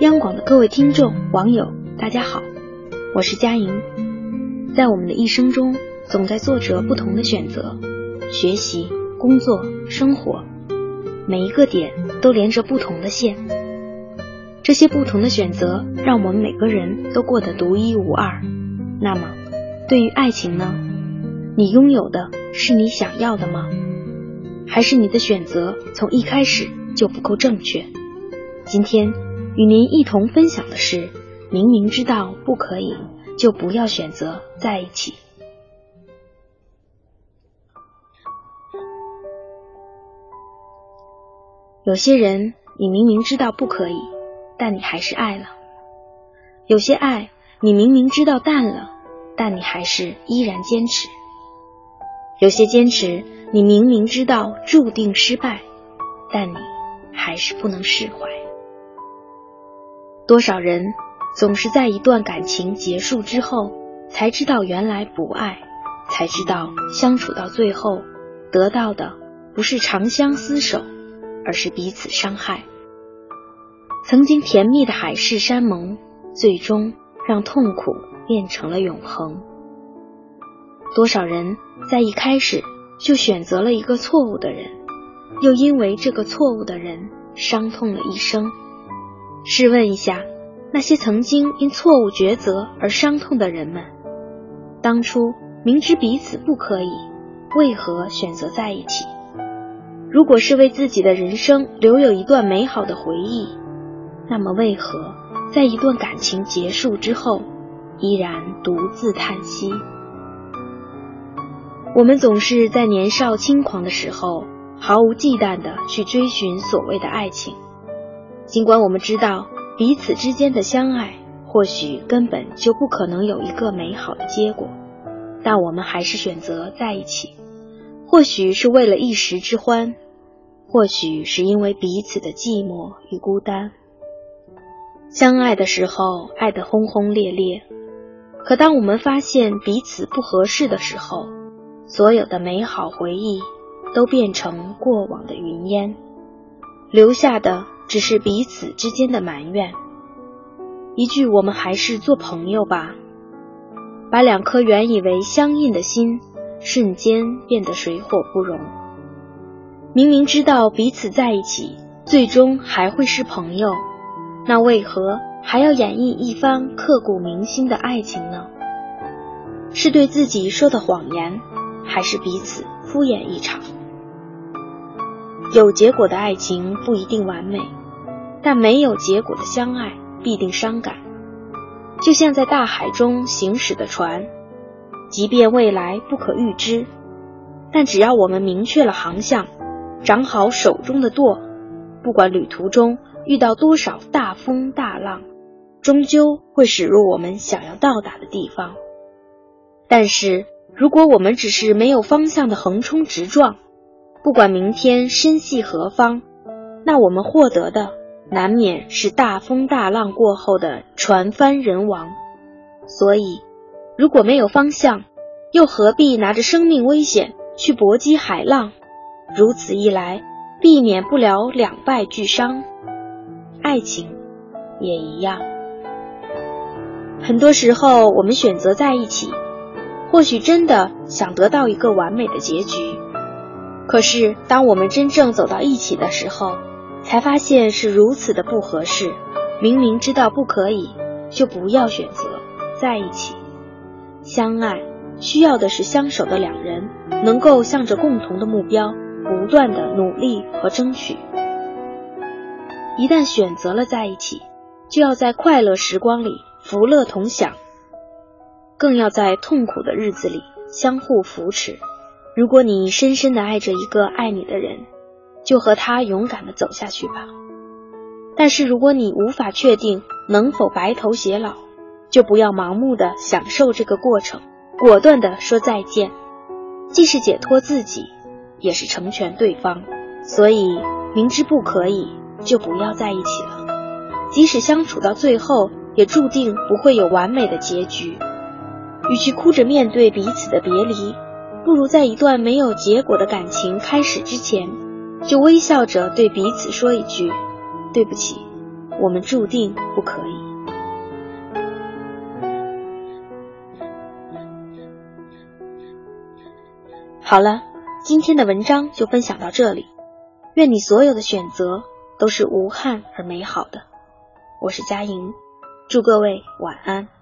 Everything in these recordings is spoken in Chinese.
央广的各位听众、网友，大家好，我是佳莹。在我们的一生中，总在做着不同的选择，学习、工作、生活，每一个点都连着不同的线。这些不同的选择，让我们每个人都过得独一无二。那么，对于爱情呢？你拥有的是你想要的吗？还是你的选择从一开始就不够正确？今天。与您一同分享的是：明明知道不可以，就不要选择在一起。有些人，你明明知道不可以，但你还是爱了；有些爱，你明明知道淡了，但你还是依然坚持；有些坚持，你明明知道注定失败，但你还是不能释怀。多少人总是在一段感情结束之后，才知道原来不爱，才知道相处到最后，得到的不是长相厮守，而是彼此伤害。曾经甜蜜的海誓山盟，最终让痛苦变成了永恒。多少人在一开始就选择了一个错误的人，又因为这个错误的人伤痛了一生。试问一下，那些曾经因错误抉择而伤痛的人们，当初明知彼此不可以，为何选择在一起？如果是为自己的人生留有一段美好的回忆，那么为何在一段感情结束之后，依然独自叹息？我们总是在年少轻狂的时候，毫无忌惮的去追寻所谓的爱情。尽管我们知道彼此之间的相爱或许根本就不可能有一个美好的结果，但我们还是选择在一起。或许是为了一时之欢，或许是因为彼此的寂寞与孤单。相爱的时候爱得轰轰烈烈，可当我们发现彼此不合适的时候，所有的美好回忆都变成过往的云烟，留下的。只是彼此之间的埋怨，一句“我们还是做朋友吧”，把两颗原以为相印的心瞬间变得水火不容。明明知道彼此在一起，最终还会是朋友，那为何还要演绎一番刻骨铭心的爱情呢？是对自己说的谎言，还是彼此敷衍一场？有结果的爱情不一定完美，但没有结果的相爱必定伤感。就像在大海中行驶的船，即便未来不可预知，但只要我们明确了航向，掌好手中的舵，不管旅途中遇到多少大风大浪，终究会驶入我们想要到达的地方。但是，如果我们只是没有方向的横冲直撞，不管明天身系何方，那我们获得的难免是大风大浪过后的船翻人亡。所以，如果没有方向，又何必拿着生命危险去搏击海浪？如此一来，避免不了两败俱伤。爱情也一样。很多时候，我们选择在一起，或许真的想得到一个完美的结局。可是，当我们真正走到一起的时候，才发现是如此的不合适。明明知道不可以，就不要选择在一起。相爱需要的是相守的两人，能够向着共同的目标不断的努力和争取。一旦选择了在一起，就要在快乐时光里福乐同享，更要在痛苦的日子里相互扶持。如果你深深的爱着一个爱你的人，就和他勇敢的走下去吧。但是如果你无法确定能否白头偕老，就不要盲目的享受这个过程，果断的说再见，既是解脱自己，也是成全对方。所以明知不可以，就不要在一起了。即使相处到最后，也注定不会有完美的结局。与其哭着面对彼此的别离。不如在一段没有结果的感情开始之前，就微笑着对彼此说一句：“对不起，我们注定不可以。好了，今天的文章就分享到这里。愿你所有的选择都是无憾而美好的。我是佳莹，祝各位晚安。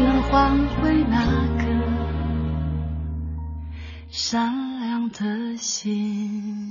能换回那颗善良的心？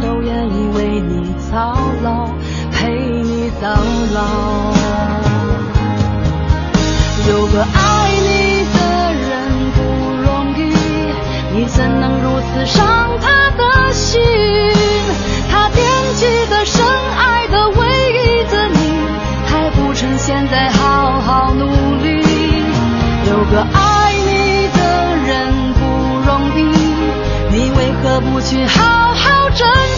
都愿意为你操劳。陪你到老，有个爱你的人不容易，你怎能如此伤他的心？他惦记的、深爱的、唯一的你，还不趁现在好好努力。有个爱你的人不容易，你为何不去好好珍惜？